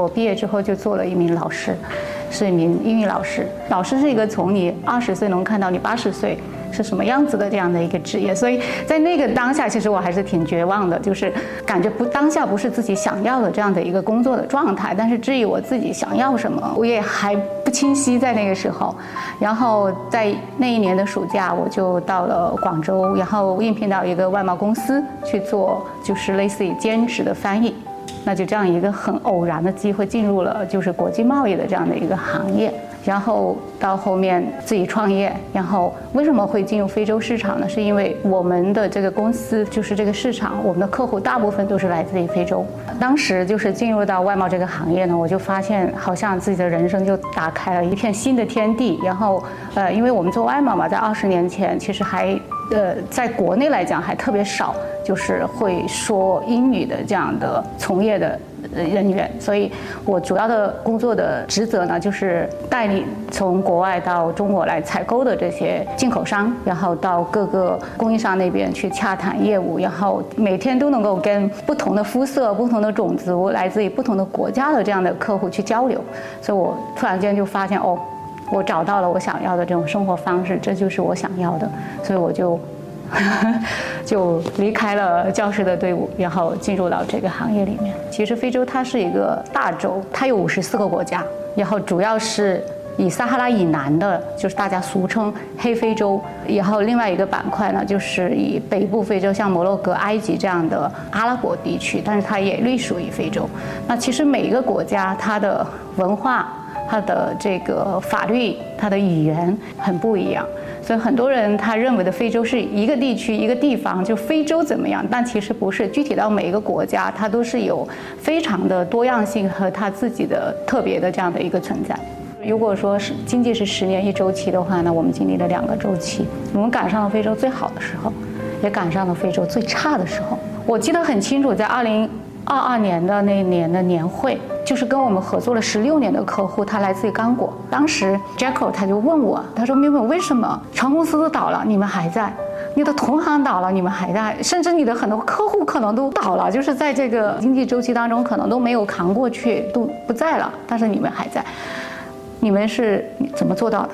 我毕业之后就做了一名老师，是一名英语老师。老师是一个从你二十岁能看到你八十岁。是什么样子的这样的一个职业，所以在那个当下，其实我还是挺绝望的，就是感觉不当下不是自己想要的这样的一个工作的状态。但是至于我自己想要什么，我也还不清晰在那个时候。然后在那一年的暑假，我就到了广州，然后应聘到一个外贸公司去做，就是类似于兼职的翻译。那就这样一个很偶然的机会，进入了就是国际贸易的这样的一个行业。然后到后面自己创业，然后为什么会进入非洲市场呢？是因为我们的这个公司就是这个市场，我们的客户大部分都是来自于非洲。当时就是进入到外贸这个行业呢，我就发现好像自己的人生就打开了一片新的天地。然后，呃，因为我们做外贸嘛，在二十年前其实还，呃，在国内来讲还特别少，就是会说英语的这样的从业的。人员，所以我主要的工作的职责呢，就是带领从国外到中国来采购的这些进口商，然后到各个供应商那边去洽谈业务，然后每天都能够跟不同的肤色、不同的种族、来自于不同的国家的这样的客户去交流。所以我突然间就发现，哦，我找到了我想要的这种生活方式，这就是我想要的，所以我就。就离开了教师的队伍，然后进入到这个行业里面。其实非洲它是一个大洲，它有五十四个国家，然后主要是以撒哈拉以南的，就是大家俗称黑非洲。然后另外一个板块呢，就是以北部非洲，像摩洛哥、埃及这样的阿拉伯地区，但是它也隶属于非洲。那其实每一个国家它的文化、它的这个法律、它的语言很不一样。所以很多人他认为的非洲是一个地区一个地方，就非洲怎么样？但其实不是，具体到每一个国家，它都是有非常的多样性和它自己的特别的这样的一个存在。如果说是经济是十年一周期的话，那我们经历了两个周期，我们赶上了非洲最好的时候，也赶上了非洲最差的时候。我记得很清楚，在二零二二年的那一年的年会。就是跟我们合作了十六年的客户，他来自于刚果。当时 Jacko 他就问我，他说：“妹妹，为什么船公司都倒了，你们还在？你的同行倒了，你们还在？甚至你的很多客户可能都倒了，就是在这个经济周期当中，可能都没有扛过去，都不在了。但是你们还在，你们是怎么做到的？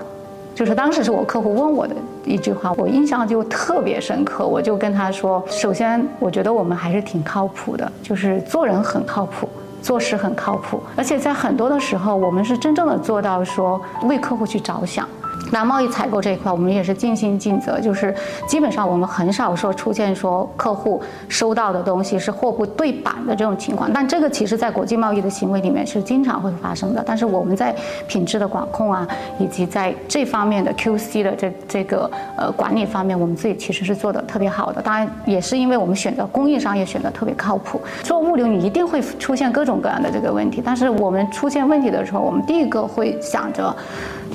就是当时是我客户问我的一句话，我印象就特别深刻。我就跟他说：首先，我觉得我们还是挺靠谱的，就是做人很靠谱。”做事很靠谱，而且在很多的时候，我们是真正的做到说为客户去着想。那贸易采购这一块，我们也是尽心尽责，就是基本上我们很少说出现说客户收到的东西是货不对版的这种情况。但这个其实在国际贸易的行为里面是经常会发生的。但是我们在品质的管控啊，以及在这方面的 QC 的这这个呃管理方面，我们自己其实是做的特别好的。当然也是因为我们选择供应商也选择特别靠谱。做物流你一定会出现各种各样的这个问题，但是我们出现问题的时候，我们第一个会想着。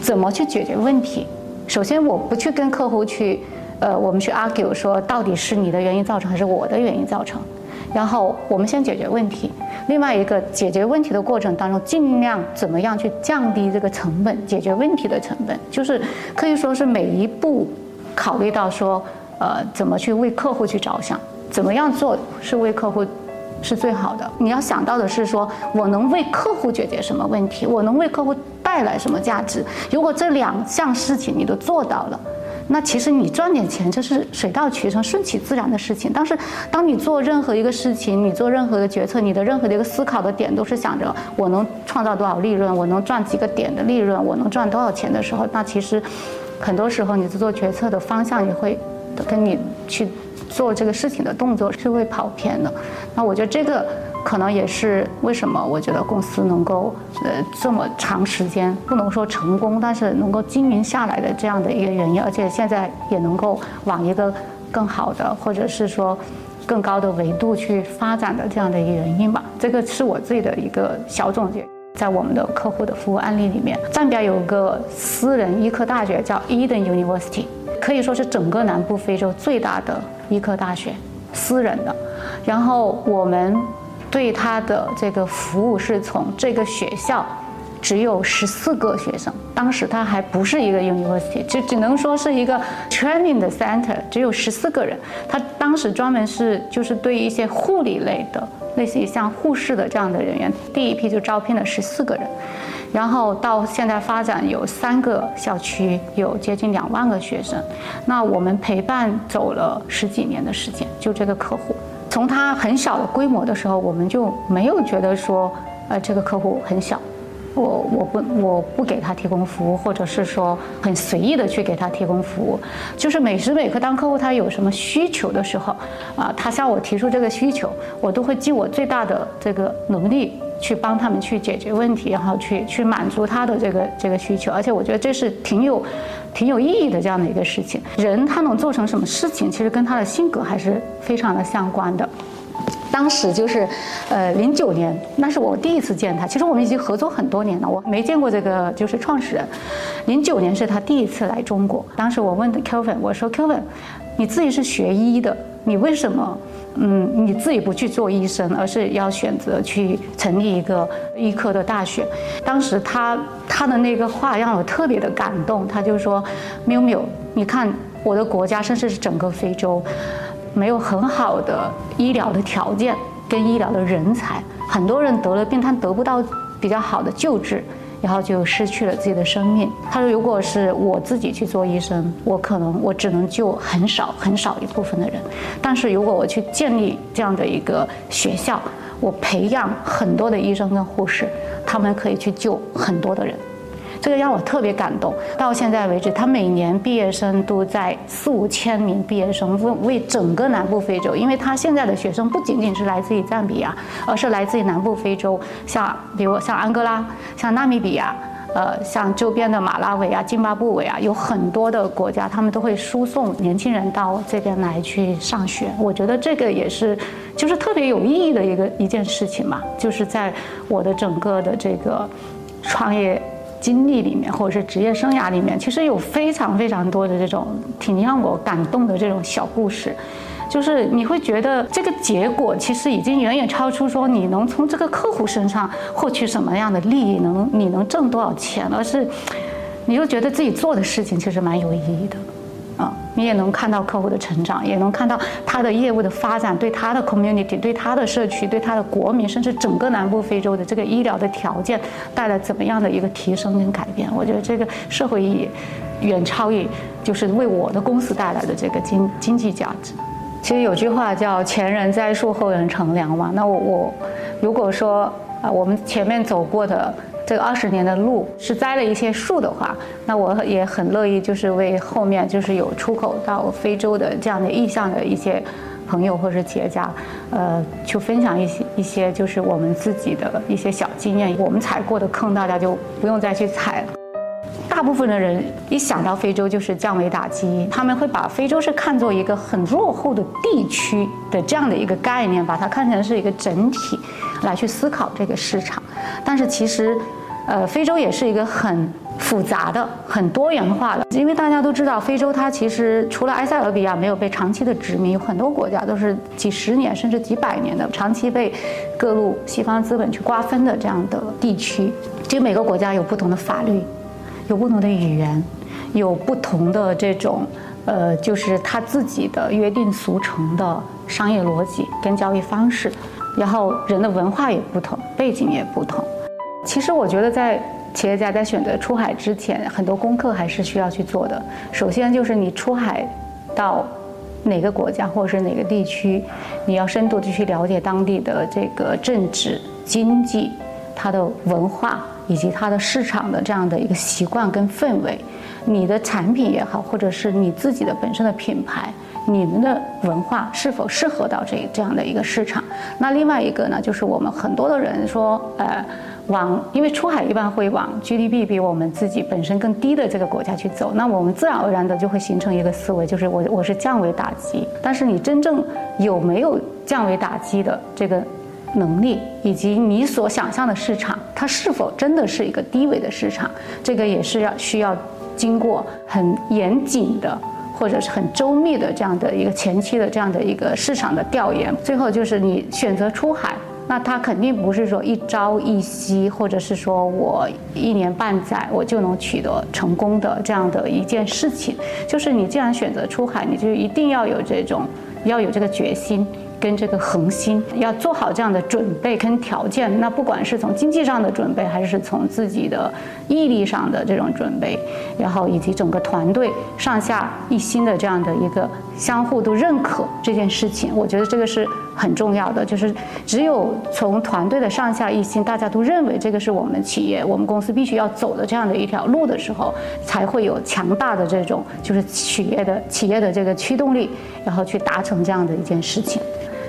怎么去解决问题？首先，我不去跟客户去，呃，我们去 argue 说到底是你的原因造成还是我的原因造成。然后我们先解决问题。另外一个解决问题的过程当中，尽量怎么样去降低这个成本，解决问题的成本，就是可以说是每一步考虑到说，呃，怎么去为客户去着想，怎么样做是为客户。是最好的。你要想到的是，说我能为客户解决什么问题，我能为客户带来什么价值。如果这两项事情你都做到了，那其实你赚点钱这是水到渠成、顺其自然的事情。但是，当你做任何一个事情，你做任何的决策，你的任何的一个思考的点都是想着我能创造多少利润，我能赚几个点的利润，我能赚多少钱的时候，那其实很多时候你做决策的方向也会跟你去。做这个事情的动作是会跑偏的，那我觉得这个可能也是为什么我觉得公司能够呃这么长时间不能说成功，但是能够经营下来的这样的一个原因，而且现在也能够往一个更好的或者是说更高的维度去发展的这样的一个原因吧。这个是我自己的一个小总结。在我们的客户的服务案例里面，赞比亚有个私人医科大学叫 Eden University。可以说是整个南部非洲最大的医科大学，私人的。然后我们对他的这个服务是从这个学校只有十四个学生，当时他还不是一个 university，就只能说是一个 training 的 center，只有十四个人。他当时专门是就是对一些护理类的类似于像护士的这样的人员，第一批就招聘了十四个人，然后到现在发展有三个校区，有接近两万个学生。那我们陪伴走了十几年的时间，就这个客户，从他很小的规模的时候，我们就没有觉得说，呃，这个客户很小。我我不我不给他提供服务，或者是说很随意的去给他提供服务，就是每时每刻当客户他有什么需求的时候，啊，他向我提出这个需求，我都会尽我最大的这个能力去帮他们去解决问题，然后去去满足他的这个这个需求，而且我觉得这是挺有挺有意义的这样的一个事情。人他能做成什么事情，其实跟他的性格还是非常的相关的。当时就是，呃，零九年，那是我第一次见他。其实我们已经合作很多年了，我没见过这个就是创始人。零九年是他第一次来中国。当时我问 Kevin，我说 Kevin，你自己是学医的，你为什么，嗯，你自己不去做医生，而是要选择去成立一个医科的大学？当时他他的那个话让我特别的感动，他就说，缪缪，你看我的国家，甚至是整个非洲。没有很好的医疗的条件跟医疗的人才，很多人得了病，他得不到比较好的救治，然后就失去了自己的生命。他说：“如果是我自己去做医生，我可能我只能救很少很少一部分的人，但是如果我去建立这样的一个学校，我培养很多的医生跟护士，他们可以去救很多的人。”这个让我特别感动。到现在为止，他每年毕业生都在四五千名毕业生为为整个南部非洲，因为他现在的学生不仅仅是来自于赞比亚，而是来自于南部非洲，像比如像安哥拉、像纳米比亚，呃，像周边的马拉维啊、津巴布韦啊，有很多的国家，他们都会输送年轻人到这边来去上学。我觉得这个也是，就是特别有意义的一个一件事情嘛，就是在我的整个的这个创业。经历里面，或者是职业生涯里面，其实有非常非常多的这种挺让我感动的这种小故事，就是你会觉得这个结果其实已经远远超出说你能从这个客户身上获取什么样的利益，能你能挣多少钱，而是你又觉得自己做的事情其实蛮有意义的。你也能看到客户的成长，也能看到他的业务的发展，对他的 community，对他的社区，对他的国民，甚至整个南部非洲的这个医疗的条件带来怎么样的一个提升跟改变？我觉得这个社会意义远超于就是为我的公司带来的这个经经济价值。其实有句话叫“前人栽树，后人乘凉”嘛。那我我如果说啊，我们前面走过的。这个二十年的路是栽了一些树的话，那我也很乐意，就是为后面就是有出口到非洲的这样的意向的一些朋友或者是企业家，呃，去分享一些一些就是我们自己的一些小经验。我们踩过的坑，大家就不用再去踩了。大部分的人一想到非洲就是降维打击，他们会把非洲是看作一个很落后的地区的这样的一个概念，把它看成是一个整体来去思考这个市场，但是其实。呃，非洲也是一个很复杂的、很多元化的，因为大家都知道，非洲它其实除了埃塞俄比亚没有被长期的殖民，有很多国家都是几十年甚至几百年的长期被各路西方资本去瓜分的这样的地区。其实每个国家有不同的法律，有不同的语言，有不同的这种呃，就是他自己的约定俗成的商业逻辑跟交易方式，然后人的文化也不同，背景也不同。其实我觉得，在企业家在选择出海之前，很多功课还是需要去做的。首先就是你出海到哪个国家或者是哪个地区，你要深度的去了解当地的这个政治、经济、它的文化以及它的市场的这样的一个习惯跟氛围。你的产品也好，或者是你自己的本身的品牌，你们的文化是否适合到这这样的一个市场？那另外一个呢，就是我们很多的人说，呃。往，因为出海一般会往 GDP 比我们自己本身更低的这个国家去走，那我们自然而然的就会形成一个思维，就是我我是降维打击。但是你真正有没有降维打击的这个能力，以及你所想象的市场，它是否真的是一个低维的市场，这个也是要需要经过很严谨的或者是很周密的这样的一个前期的这样的一个市场的调研。最后就是你选择出海。那它肯定不是说一朝一夕，或者是说我一年半载我就能取得成功的这样的一件事情。就是你既然选择出海，你就一定要有这种，要有这个决心，跟这个恒心，要做好这样的准备跟条件。那不管是从经济上的准备，还是从自己的毅力上的这种准备，然后以及整个团队上下一心的这样的一个相互都认可这件事情，我觉得这个是很重要的。就是只有从团队的上下一心，大家都认为这个是我们企业、我们公司必须要走的这样的一条路的时候，才会有强大的这种就是企业的企业的这个驱动力，然后去达成这样的一件事情。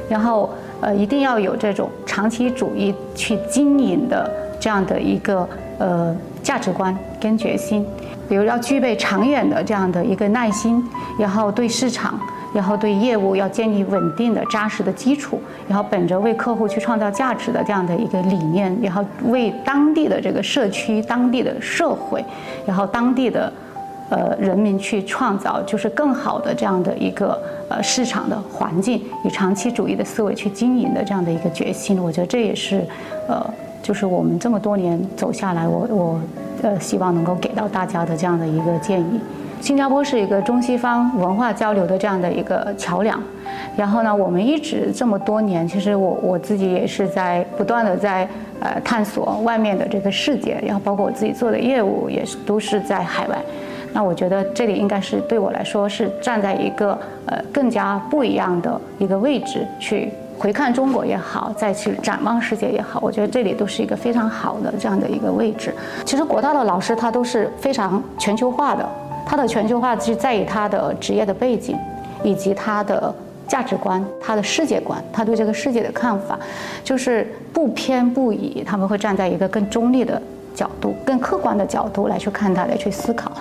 然后，呃，一定要有这种长期主义去经营的这样的一个呃价值观跟决心，比如要具备长远的这样的一个耐心，然后对市场，然后对业务要建立稳定的扎实的基础，然后本着为客户去创造价值的这样的一个理念，然后为当地的这个社区、当地的社会，然后当地的。呃，人民去创造就是更好的这样的一个呃市场的环境，以长期主义的思维去经营的这样的一个决心，我觉得这也是，呃，就是我们这么多年走下来，我我呃希望能够给到大家的这样的一个建议。新加坡是一个中西方文化交流的这样的一个桥梁，然后呢，我们一直这么多年，其实我我自己也是在不断的在呃探索外面的这个世界，然后包括我自己做的业务也是都是在海外。那我觉得这里应该是对我来说是站在一个呃更加不一样的一个位置去回看中国也好，再去展望世界也好，我觉得这里都是一个非常好的这样的一个位置。其实国大的老师他都是非常全球化的，他的全球化是在于他的职业的背景，以及他的价值观、他的世界观、他对这个世界的看法，就是不偏不倚，他们会站在一个更中立的角度、更客观的角度来去看待、来去思考。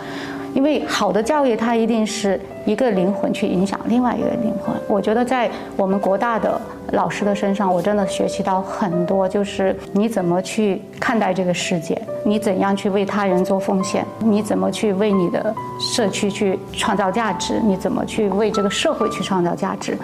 因为好的教育，它一定是一个灵魂去影响另外一个灵魂。我觉得在我们国大的老师的身上，我真的学习到很多，就是你怎么去看待这个世界，你怎样去为他人做奉献，你怎么去为你的社区去创造价值，你怎么去为这个社会去创造价值。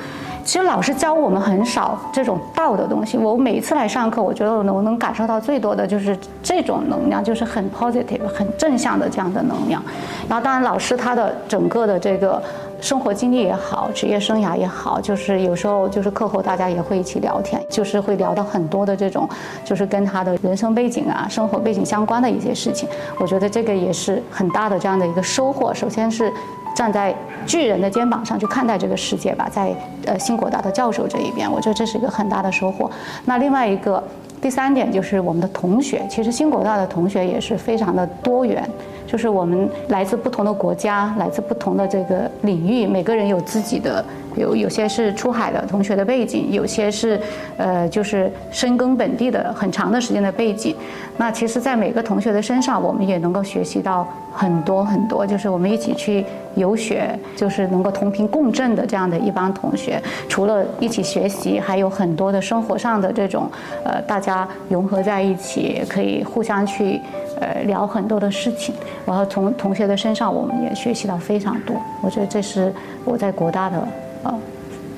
其实老师教我们很少这种道的东西。我每一次来上课，我觉得我能我能感受到最多的就是这种能量，就是很 positive、很正向的这样的能量。然后，当然老师他的整个的这个生活经历也好，职业生涯也好，就是有时候就是课后大家也会一起聊天，就是会聊到很多的这种，就是跟他的人生背景啊、生活背景相关的一些事情。我觉得这个也是很大的这样的一个收获。首先是。站在巨人的肩膀上去看待这个世界吧，在呃新国大的教授这一边，我觉得这是一个很大的收获。那另外一个第三点就是我们的同学，其实新国大的同学也是非常的多元，就是我们来自不同的国家，来自不同的这个领域，每个人有自己的。有有些是出海的同学的背景，有些是，呃，就是深耕本地的很长的时间的背景。那其实，在每个同学的身上，我们也能够学习到很多很多。就是我们一起去游学，就是能够同频共振的这样的一帮同学。除了一起学习，还有很多的生活上的这种，呃，大家融合在一起，可以互相去，呃，聊很多的事情。然后从同学的身上，我们也学习到非常多。我觉得这是我在国大的。呃，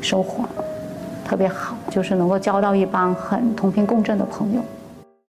收获特别好，就是能够交到一帮很同频共振的朋友。